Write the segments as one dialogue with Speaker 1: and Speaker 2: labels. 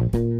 Speaker 1: Bye.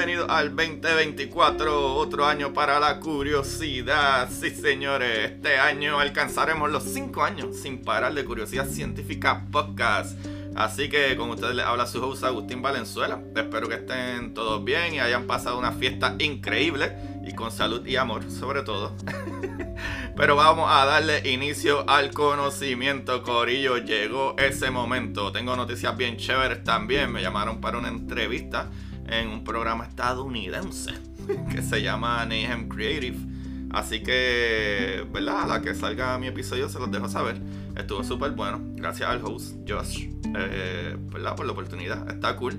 Speaker 1: Bienvenidos al 2024, otro año para la curiosidad. Sí, señores, este año alcanzaremos los 5 años sin parar de Curiosidad Científica Podcast. Así que con ustedes les habla su host Agustín Valenzuela. Espero que estén todos bien y hayan pasado una fiesta increíble y con salud y amor, sobre todo. Pero vamos a darle inicio al conocimiento, Corillo. Llegó ese momento. Tengo noticias bien chéveres también. Me llamaron para una entrevista en un programa estadounidense que se llama Nayhem Creative. Así que, ¿verdad? A la que salga mi episodio se los dejo saber. Estuvo súper bueno. Gracias al host, Josh, eh, ¿verdad? Por la oportunidad. Está cool.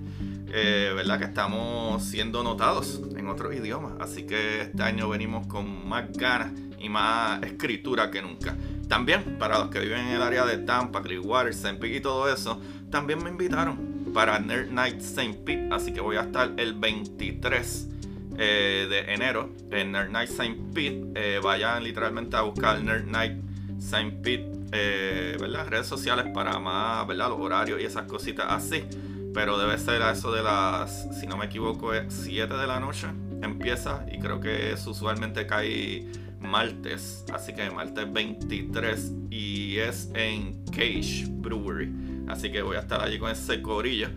Speaker 1: Eh, ¿Verdad? Que estamos siendo notados en otros idiomas. Así que este año venimos con más ganas y más escritura que nunca. También, para los que viven en el área de Tampa, Clearwater, St. y todo eso, también me invitaron para Nerd Night St. Pete. Así que voy a estar el 23 eh, de enero en Nerd Night St. Pete. Eh, vayan literalmente a buscar Nerd Night St. Pete, eh, ¿verdad? Redes sociales para más, ¿verdad? Los horarios y esas cositas así. Pero debe ser a eso de las, si no me equivoco, es 7 de la noche. Empieza y creo que es usualmente cae martes. Así que martes 23 y es en Cage Brewery. Así que voy a estar allí con ese corillo.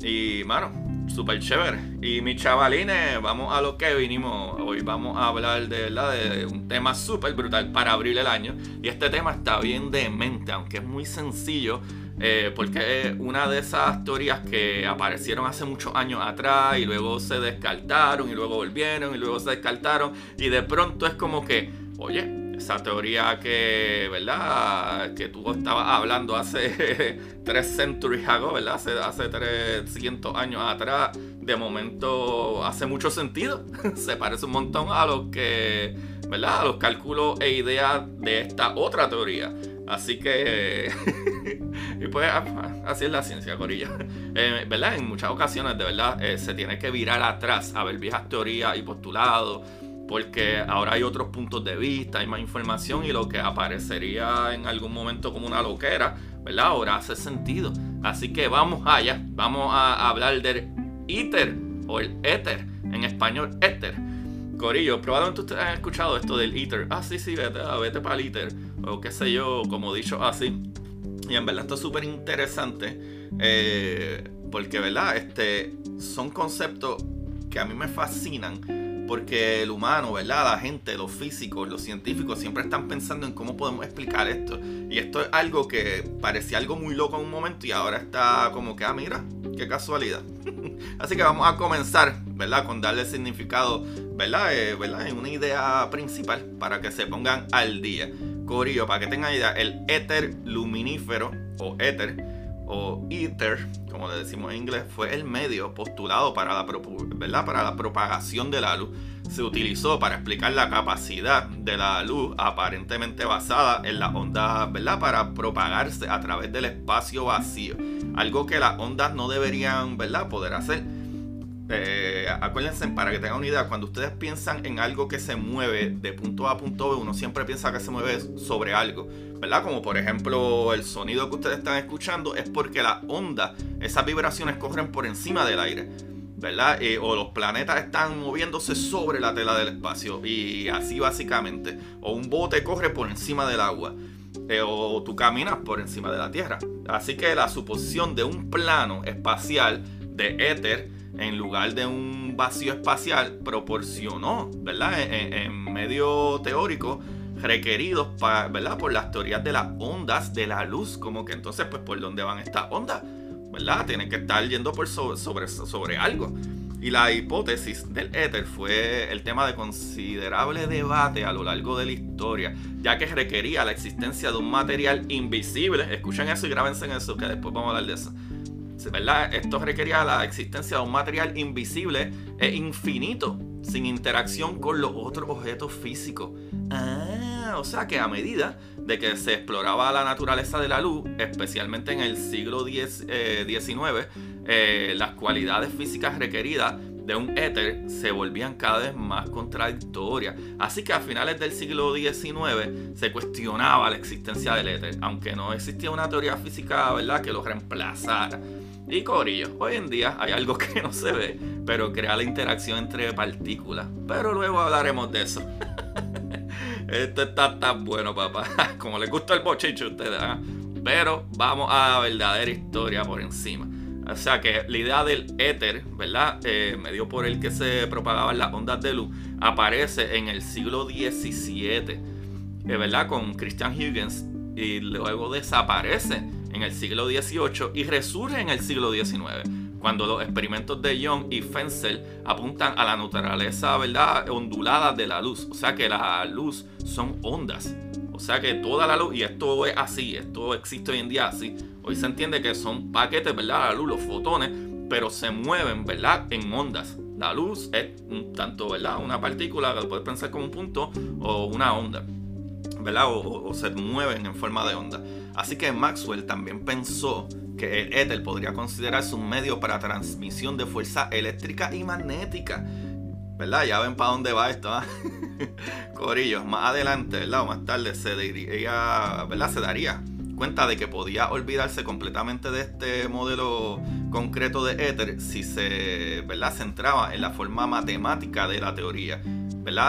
Speaker 1: Y, mano, súper chévere. Y mis chavalines, vamos a lo que vinimos. Hoy vamos a hablar de, ¿verdad? de un tema súper brutal para abrir el año. Y este tema está bien de mente, aunque es muy sencillo. Eh, porque es una de esas teorías que aparecieron hace muchos años atrás y luego se descartaron y luego volvieron y luego se descartaron. Y de pronto es como que, oye, esa teoría que, ¿verdad? Que tú estabas hablando hace tres centuries ago, ¿verdad? Hace, hace 300 años atrás, de momento hace mucho sentido. Se parece un montón a lo que, ¿verdad? A los cálculos e ideas de esta otra teoría. Así que, y pues así es la ciencia, Corilla. Eh, ¿Verdad? En muchas ocasiones, de verdad, eh, se tiene que virar atrás a ver viejas teorías y postulados porque ahora hay otros puntos de vista, hay más información y lo que aparecería en algún momento como una loquera, ¿verdad? Ahora hace sentido. Así que vamos allá, vamos a hablar del ITER o el éter, en español éter. Corillo, probablemente ustedes han escuchado esto del ITER. Ah, sí, sí, vete, vete para el ITER. O qué sé yo, como dicho así. Y en verdad esto es súper interesante. Eh, porque, ¿verdad? Este, son conceptos que a mí me fascinan porque el humano, ¿verdad? La gente, los físicos, los científicos siempre están pensando en cómo podemos explicar esto. Y esto es algo que parecía algo muy loco en un momento y ahora está como que, ah, mira, qué casualidad. Así que vamos a comenzar, ¿verdad? Con darle significado, ¿verdad? Eh, ¿verdad? En una idea principal para que se pongan al día. Corillo, para que tengan idea, el éter luminífero o éter o ether, como le decimos en inglés, fue el medio postulado para la, ¿verdad? para la propagación de la luz. Se utilizó para explicar la capacidad de la luz aparentemente basada en las ondas, ¿verdad? Para propagarse a través del espacio vacío. Algo que las ondas no deberían, ¿verdad? Poder hacer. Eh, acuérdense, para que tengan una idea, cuando ustedes piensan en algo que se mueve de punto A a punto B, uno siempre piensa que se mueve sobre algo, ¿verdad? Como por ejemplo el sonido que ustedes están escuchando es porque la onda, esas vibraciones corren por encima del aire, ¿verdad? Eh, o los planetas están moviéndose sobre la tela del espacio y así básicamente. O un bote corre por encima del agua. Eh, o tú caminas por encima de la Tierra. Así que la suposición de un plano espacial de éter en lugar de un vacío espacial, proporcionó, ¿verdad? En, medio teórico, requeridos ¿verdad? por las teorías de las ondas de la luz. Como que entonces, pues, ¿por dónde van estas ondas? ¿Verdad? Tienen que estar yendo por sobre, sobre, algo. Y la hipótesis del éter fue el tema de considerable debate a lo largo de la historia, ya que requería la existencia de un material invisible. Escuchen eso y grábense en eso, que después vamos a hablar de eso ¿verdad? Esto requería la existencia de un material invisible e infinito, sin interacción con los otros objetos físicos. Ah, o sea que a medida de que se exploraba la naturaleza de la luz, especialmente en el siglo XIX, eh, eh, las cualidades físicas requeridas de un éter se volvían cada vez más contradictorias. Así que a finales del siglo XIX se cuestionaba la existencia del éter, aunque no existía una teoría física ¿verdad? que lo reemplazara. Y Corillo, hoy en día hay algo que no se ve, pero crea la interacción entre partículas. Pero luego hablaremos de eso. Esto está tan bueno, papá. Como les gusta el bochicho a ustedes. ¿ah? Pero vamos a la verdadera historia por encima. O sea que la idea del éter, ¿verdad? Eh, medio por el que se propagaban las ondas de luz, aparece en el siglo XVII, eh, ¿verdad? Con Christian Huygens y luego desaparece en el siglo XVIII y resurge en el siglo XIX, cuando los experimentos de Young y Fensel apuntan a la naturaleza ¿verdad? ondulada de la luz. O sea que la luz son ondas. O sea que toda la luz, y esto es así, esto existe hoy en día así. Hoy se entiende que son paquetes, ¿verdad? La luz, los fotones, pero se mueven, ¿verdad? En ondas. La luz es tanto, ¿verdad? Una partícula que puedes pensar como un punto o una onda, ¿verdad? o se mueven en forma de onda. Así que Maxwell también pensó que el éter podría considerarse un medio para transmisión de fuerza eléctrica y magnética. ¿Verdad? Ya ven para dónde va esto. ¿ah? Corillos, más adelante, ¿verdad? O más tarde se diría, ¿verdad? Se daría cuenta de que podía olvidarse completamente de este modelo concreto de éter si se ¿verdad? centraba en la forma matemática de la teoría.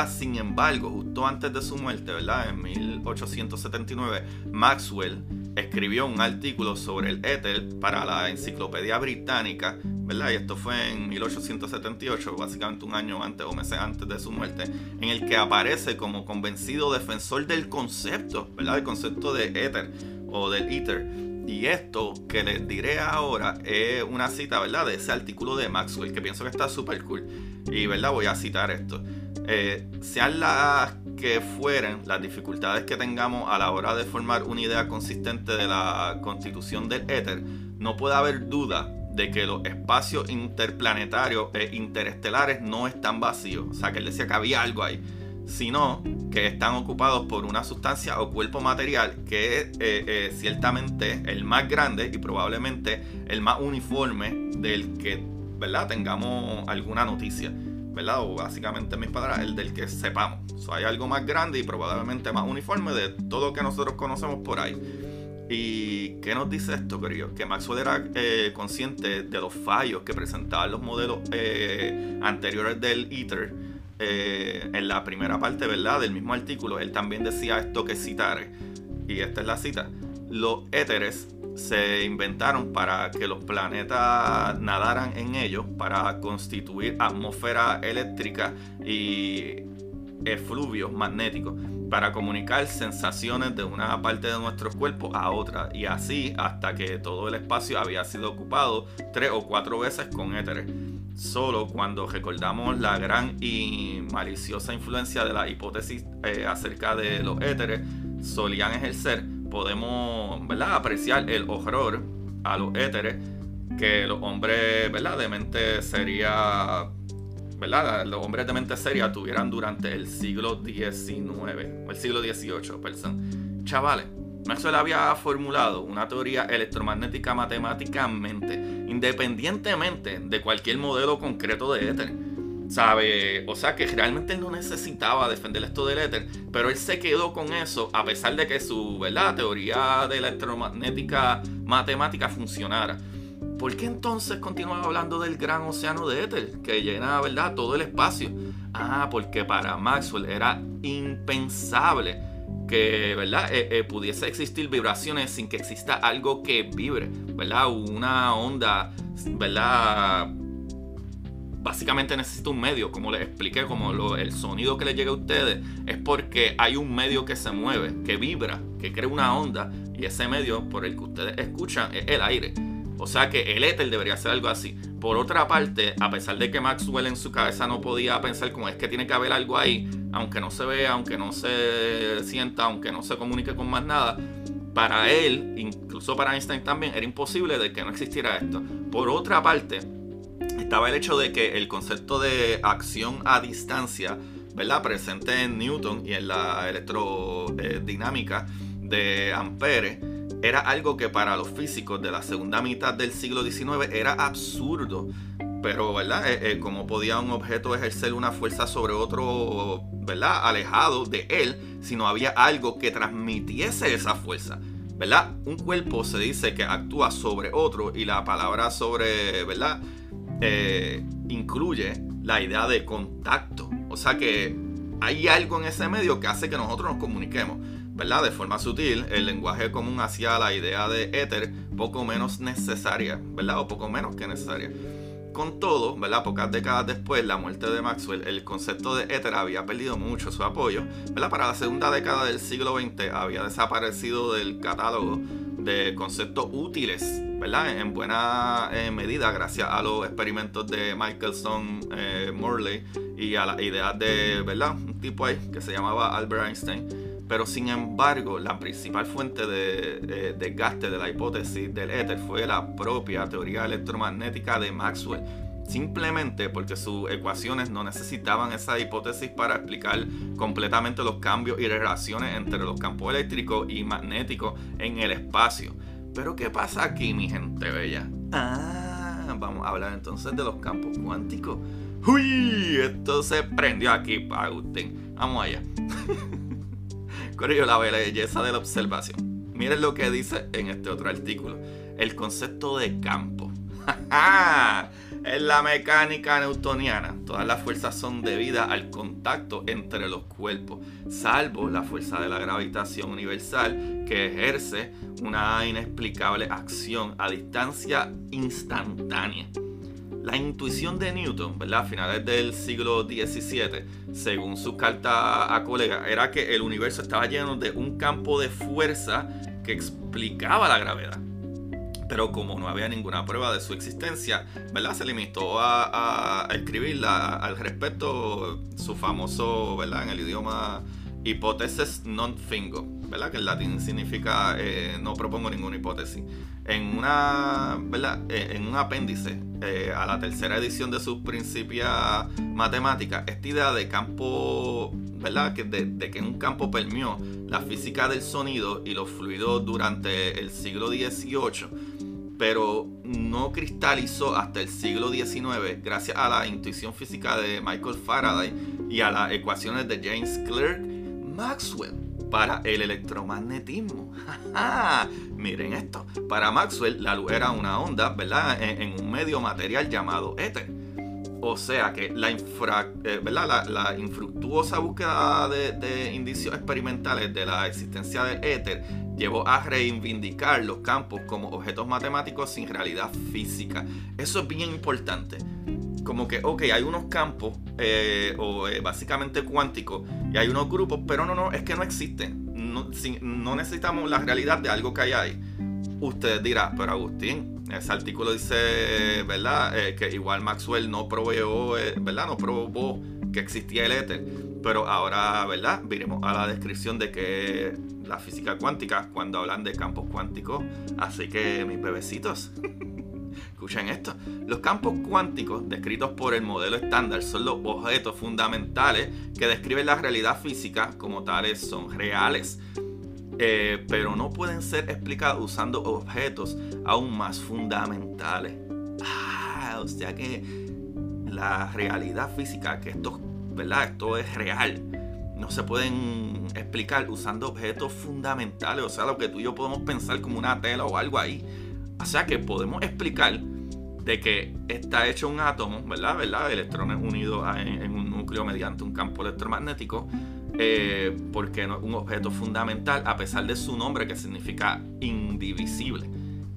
Speaker 1: Sin embargo, justo antes de su muerte, ¿verdad? en 1879, Maxwell escribió un artículo sobre el éter para la Enciclopedia Británica, ¿verdad? Y esto fue en 1878, básicamente un año antes o meses antes de su muerte, en el que aparece como convencido defensor del concepto, ¿verdad? El concepto de éter o del ether. Y esto que les diré ahora es una cita, ¿verdad? De ese artículo de Maxwell, que pienso que está súper cool. Y, ¿verdad? Voy a citar esto. Eh, sean las que fueren las dificultades que tengamos a la hora de formar una idea consistente de la constitución del éter, no puede haber duda de que los espacios interplanetarios e interestelares no están vacíos. O sea, que él decía que había algo ahí. Sino que están ocupados por una sustancia o cuerpo material que es eh, eh, ciertamente el más grande y probablemente el más uniforme del que ¿verdad? tengamos alguna noticia. ¿Verdad? O básicamente mis palabras, el del que sepamos. O hay algo más grande y probablemente más uniforme de todo lo que nosotros conocemos por ahí. ¿Y qué nos dice esto, querido? Que Maxwell era eh, consciente de los fallos que presentaban los modelos eh, anteriores del ITER. Eh, en la primera parte, ¿verdad? Del mismo artículo, él también decía esto que citaré. Y esta es la cita. Los éteres se inventaron para que los planetas nadaran en ellos, para constituir atmósfera eléctrica y efluvios magnéticos, para comunicar sensaciones de una parte de nuestro cuerpo a otra, y así hasta que todo el espacio había sido ocupado tres o cuatro veces con éteres. Solo cuando recordamos la gran y maliciosa influencia de la hipótesis eh, acerca de los éteres solían ejercer podemos ¿verdad? apreciar el horror a los éteres, que los hombres, ¿verdad? De mente sería, ¿verdad? Los hombres de mente seria tuvieran durante el siglo XIX, o el siglo XVIII, perdón. Chavales, Maxwell había formulado una teoría electromagnética matemáticamente, independientemente de cualquier modelo concreto de éter. ¿Sabe? O sea que realmente no necesitaba defender esto del éter, pero él se quedó con eso a pesar de que su ¿verdad? teoría de electromagnética matemática funcionara. ¿Por qué entonces continuaba hablando del gran océano de éter que llena ¿verdad? todo el espacio? Ah, porque para Maxwell era impensable que ¿verdad? Eh, eh, pudiese existir vibraciones sin que exista algo que vibre, ¿verdad? Una onda, ¿verdad? Básicamente necesita un medio, como les expliqué, como el sonido que le llega a ustedes es porque hay un medio que se mueve, que vibra, que crea una onda, y ese medio por el que ustedes escuchan es el aire. O sea que el éter debería ser algo así. Por otra parte, a pesar de que Maxwell en su cabeza no podía pensar como es que tiene que haber algo ahí, aunque no se vea, aunque no se sienta, aunque no se comunique con más nada, para él, incluso para Einstein también, era imposible de que no existiera esto. Por otra parte, estaba el hecho de que el concepto de acción a distancia, ¿verdad? Presente en Newton y en la electrodinámica de Ampere, era algo que para los físicos de la segunda mitad del siglo XIX era absurdo. Pero, ¿verdad? Eh, eh, ¿Cómo podía un objeto ejercer una fuerza sobre otro, ¿verdad? Alejado de él, si no había algo que transmitiese esa fuerza. ¿Verdad? Un cuerpo se dice que actúa sobre otro y la palabra sobre, ¿verdad? Eh, incluye la idea de contacto. O sea que hay algo en ese medio que hace que nosotros nos comuniquemos. ¿verdad? De forma sutil, el lenguaje común hacía la idea de éter poco menos necesaria, ¿verdad? O poco menos que necesaria. Con todo, ¿verdad? Pocas décadas después, la muerte de Maxwell, el concepto de éter había perdido mucho su apoyo, ¿verdad? Para la segunda década del siglo XX había desaparecido del catálogo de conceptos útiles, ¿verdad? En buena eh, medida gracias a los experimentos de Michelson eh, y a las ideas de, ¿verdad? Un tipo ahí que se llamaba Albert Einstein pero sin embargo, la principal fuente de desgaste de la hipótesis del éter fue la propia teoría electromagnética de Maxwell. Simplemente porque sus ecuaciones no necesitaban esa hipótesis para explicar completamente los cambios y relaciones entre los campos eléctricos y magnéticos en el espacio. Pero ¿qué pasa aquí, mi gente bella? Ah, vamos a hablar entonces de los campos cuánticos. ¡Uy! Esto se prendió aquí para. Vamos allá. la belleza de la observación. Miren lo que dice en este otro artículo. El concepto de campo. en la mecánica newtoniana, todas las fuerzas son debidas al contacto entre los cuerpos, salvo la fuerza de la gravitación universal que ejerce una inexplicable acción a distancia instantánea. La intuición de Newton, ¿verdad? A finales del siglo XVII, según su carta a colega, era que el universo estaba lleno de un campo de fuerza que explicaba la gravedad. Pero como no había ninguna prueba de su existencia, ¿verdad? Se limitó a, escribir al respecto su famoso, ¿verdad? En el idioma hipótesis non fingo, Que en latín significa eh, no propongo ninguna hipótesis. En una. Eh, en un apéndice eh, a la tercera edición de sus Principios Matemáticas, esta idea de campo. Que de, que un campo permeó la física del sonido y los fluidos durante el siglo XVIII, pero no cristalizó hasta el siglo XIX gracias a la intuición física de Michael Faraday y a las ecuaciones de James Clerk Maxwell para el electromagnetismo. Miren esto. Para Maxwell, la luz era una onda, ¿verdad? En, un medio material llamado éter. O sea que la, eh, ¿verdad? la, infructuosa búsqueda de, indicios experimentales de la existencia del éter llevó a reivindicar los campos como objetos matemáticos sin realidad física. Eso es bien importante como que, ok, hay unos campos, eh, o eh, básicamente cuánticos, y hay unos grupos, pero no, no, es que no existen. No, no necesitamos la realidad de algo que hay ahí. Usted dirá, pero Agustín, ese artículo dice, ¿verdad? Eh, que igual Maxwell no proveyó, ¿verdad? No probó que existía el éter. Pero ahora, ¿verdad? Viremos a la descripción de que la física cuántica cuando hablan de campos cuánticos. Así que, mis bebecitos, escuchen esto. Los campos cuánticos descritos por el modelo estándar son los objetos fundamentales que describen la realidad física como tales son reales. Eh, pero no pueden ser explicados usando objetos aún más fundamentales. Ah, o sea que la realidad física, que esto, ¿verdad? Esto es real. No se pueden explicar usando objetos fundamentales, o sea, lo que tú y yo podemos pensar como una tela o algo ahí. O sea que podemos explicar de que está hecho un átomo, ¿verdad? ¿verdad? Electrones unidos en, un núcleo mediante un campo electromagnético, eh, porque es un objeto fundamental, a pesar de su nombre que significa indivisible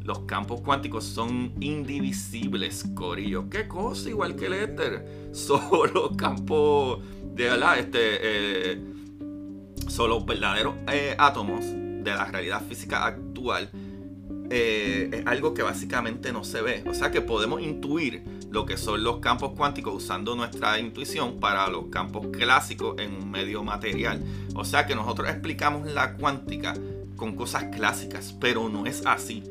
Speaker 1: los campos cuánticos son indivisibles, Corillo. ¿Qué cosa? Igual que el éter. Solo campos de este, eh, son los verdaderos eh, átomos de la realidad física actual. Eh, es algo que básicamente no se ve. O sea que podemos intuir lo que son los campos cuánticos usando nuestra intuición para los campos clásicos en un medio material. O sea que nosotros explicamos la cuántica con cosas clásicas, pero no es así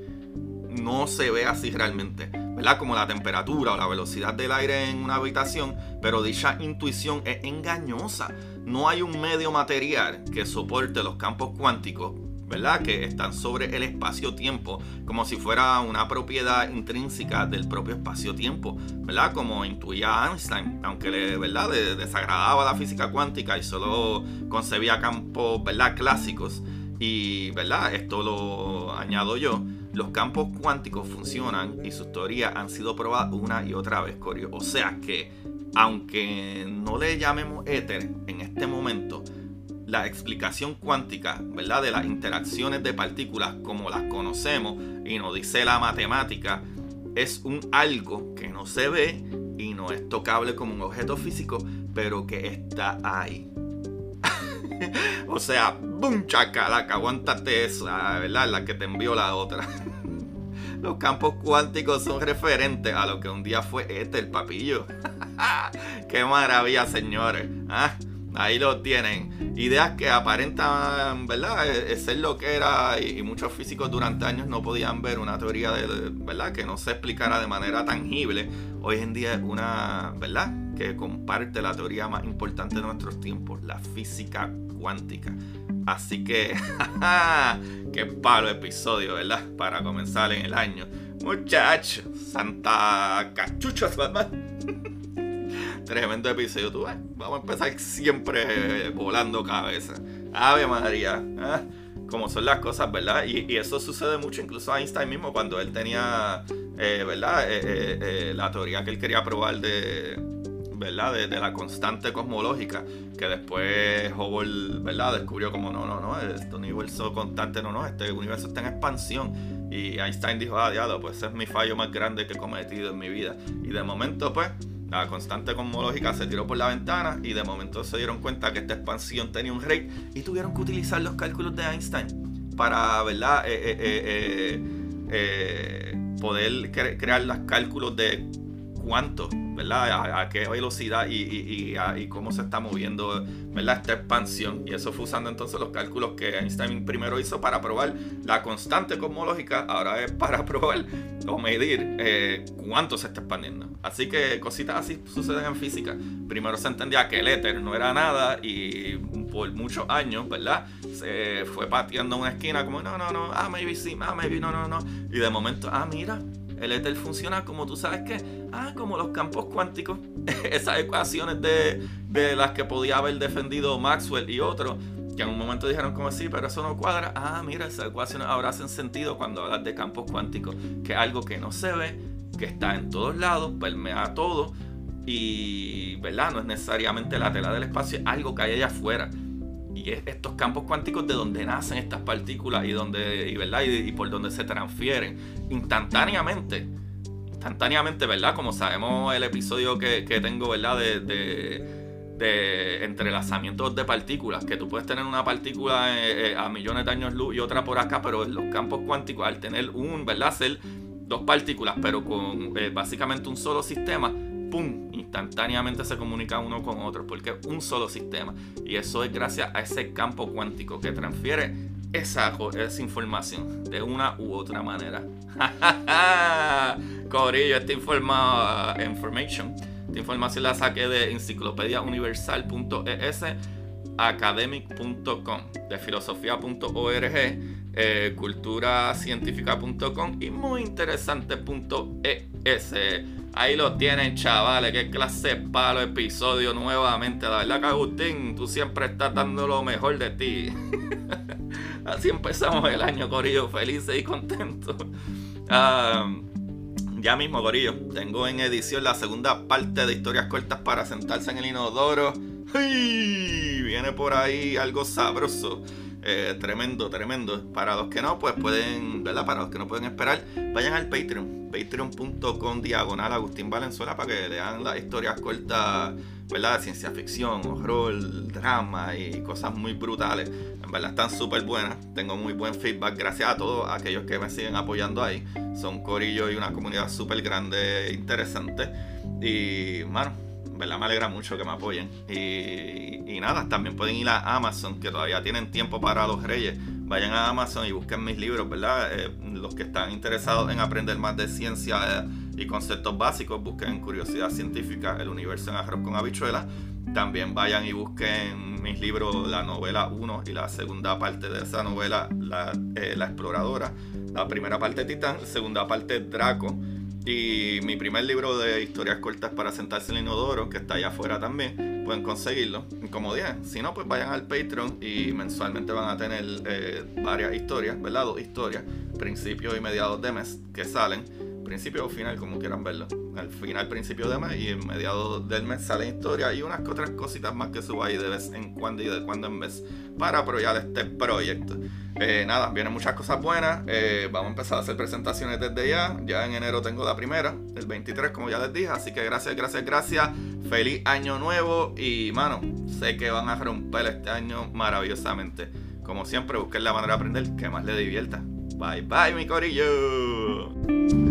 Speaker 1: no se ve así realmente, ¿verdad? Como la temperatura o la velocidad del aire en una habitación, pero dicha intuición es engañosa. No hay un medio material que soporte los campos cuánticos, ¿verdad? Que están sobre el espacio-tiempo, como si fuera una propiedad intrínseca del propio espacio-tiempo, ¿verdad? Como intuía Einstein, aunque le, ¿verdad? desagradaba la física cuántica y solo concebía campos, ¿verdad? Clásicos. Y, ¿verdad? Esto lo añado yo los campos cuánticos funcionan y sus teorías han sido probadas una y otra vez, Corio. O sea que, aunque no le llamemos éter en este momento, la explicación cuántica, ¿verdad? De las interacciones de partículas como las conocemos y nos dice la matemática, es un algo que no se ve y no es tocable como un objeto físico, pero que está ahí. o sea, ¡bum! Chacalaca, aguántate esa, ¿verdad? La que te envió la otra. Los campos cuánticos son referentes a lo que un día fue este, el papillo. ¡Qué maravilla, señores! ¿Ah? Ahí lo tienen. Ideas que aparentan, ¿verdad? E-, ser lo que era y, muchos físicos durante años no podían ver una teoría de, ¿verdad? Que no se explicara de manera tangible. Hoy en día es una, ¿verdad? Que comparte la teoría más importante de nuestros tiempos, la física cuántica. Así que, qué palo episodio, ¿verdad? Para comenzar en el año. Muchachos, Santa Cachuchas, ¿verdad? Tremendo episodio, tú. Vamos a empezar siempre volando cabeza. Ave María. ¿eh? Como son las cosas, ¿verdad? Y, eso sucede mucho, incluso a Einstein mismo, cuando él tenía, eh, ¿verdad? Eh, la teoría que él quería probar de, ¿verdad? De, la constante cosmológica, que después Hubble, ¿verdad? Descubrió como no, no, no, este universo constante, no, no, este universo está en expansión. Y Einstein dijo, ah, diablo, pues ese es mi fallo más grande que he cometido en mi vida. Y de momento, pues, la constante cosmológica se tiró por la ventana y de momento se dieron cuenta que esta expansión tenía un rey y tuvieron que utilizar los cálculos de Einstein para, ¿verdad? Eh, eh, eh, poder crear los cálculos de cuánto ¿verdad? A, qué velocidad y, cómo se está moviendo, ¿verdad? Esta expansión. Y eso fue usando entonces los cálculos que Einstein primero hizo para probar la constante cosmológica, ahora es para probar o medir eh, cuánto se está expandiendo. Así que cositas así suceden en física. Primero se entendía que el éter no era nada y por muchos años, ¿verdad? Se fue pateando una esquina como, no, no, no, ah, maybe sí, ah, maybe no, no, no. Y de momento, ah, mira, el éter funciona como tú sabes que, ah, como los campos cuánticos, esas ecuaciones de, las que podía haber defendido Maxwell y otros, que en un momento dijeron como sí, pero eso no cuadra. Ah, mira, esas ecuaciones ahora hacen sentido cuando hablas de campos cuánticos, que es algo que no se ve, que está en todos lados, permea todo y, ¿verdad? No es necesariamente la tela del espacio, es algo que hay allá afuera y estos campos cuánticos de donde nacen estas partículas y donde y, ¿verdad? Y, por donde se transfieren instantáneamente instantáneamente verdad como sabemos el episodio que, tengo verdad de, de, entrelazamientos de partículas que tú puedes tener una partícula eh, eh, a millones de años luz y otra por acá pero en los campos cuánticos al tener un verdad ser dos partículas pero con eh, básicamente un solo sistema ¡pum! Instantáneamente se comunica uno con otro porque es un solo sistema. Y eso es gracias a ese campo cuántico que transfiere esa, esa información de una u otra manera. Corillo, esta information, esta información la saqué de enciclopediauniversal.es academic.com, de filosofía.org, eh, culturacientífica.com y muy interesante.es. Ahí lo tienen, chavales. Qué clase de palo episodio nuevamente. La verdad que Agustín, tú siempre estás dando lo mejor de ti. Así empezamos el año, Corillo, felices y contentos. Ah, ya mismo, Corillo, tengo en edición la segunda parte de historias cortas para sentarse en el inodoro. ¡Ay! Viene por ahí algo sabroso. Eh, tremendo, tremendo. Para los que no, pues pueden, ¿verdad? Para los que no pueden esperar, vayan al Patreon. Patreon.com diagonal Agustín Valenzuela para que lean las historias cortas, ¿verdad? De ciencia ficción, horror, drama y cosas muy brutales. En verdad están súper buenas. Tengo muy buen feedback. Gracias a todos aquellos que me siguen apoyando ahí. Son corillo y una comunidad súper grande, e interesante. Y, mano ¿verdad? Me alegra mucho que me apoyen. Y, nada, también pueden ir a Amazon, que todavía tienen tiempo para los reyes. Vayan a Amazon y busquen mis libros, ¿verdad? Eh, los que están interesados en aprender más de ciencia eh, y conceptos básicos, busquen Curiosidad Científica, El Universo en Arroz con Habichuelas. También vayan y busquen mis libros, la novela 1 y la segunda parte de esa novela, La, eh, la Exploradora. La primera parte Titán, segunda parte Draco y mi primer libro de historias cortas para sentarse en el inodoro, que está allá afuera también, pueden conseguirlo. Como dije, si no, pues vayan al Patreon y mensualmente van a tener eh, varias historias, ¿verdad? Dos historias, principios y mediados de mes, que salen principio o final, como quieran verlo. Al final, principio de mes y en mediados del mes sale historia y unas otras cositas más que subo ahí de vez en cuando y de cuando en vez para apoyar este proyecto. Eh, nada, vienen muchas cosas buenas. Eh, vamos a empezar a hacer presentaciones desde ya. Ya en enero tengo la primera, el 23, como ya les dije. Así que gracias, gracias, gracias. Feliz año nuevo. Y mano, sé que van a romper este año maravillosamente. Como siempre, busquen la manera de aprender que más les divierta. Bye bye, mi corillo.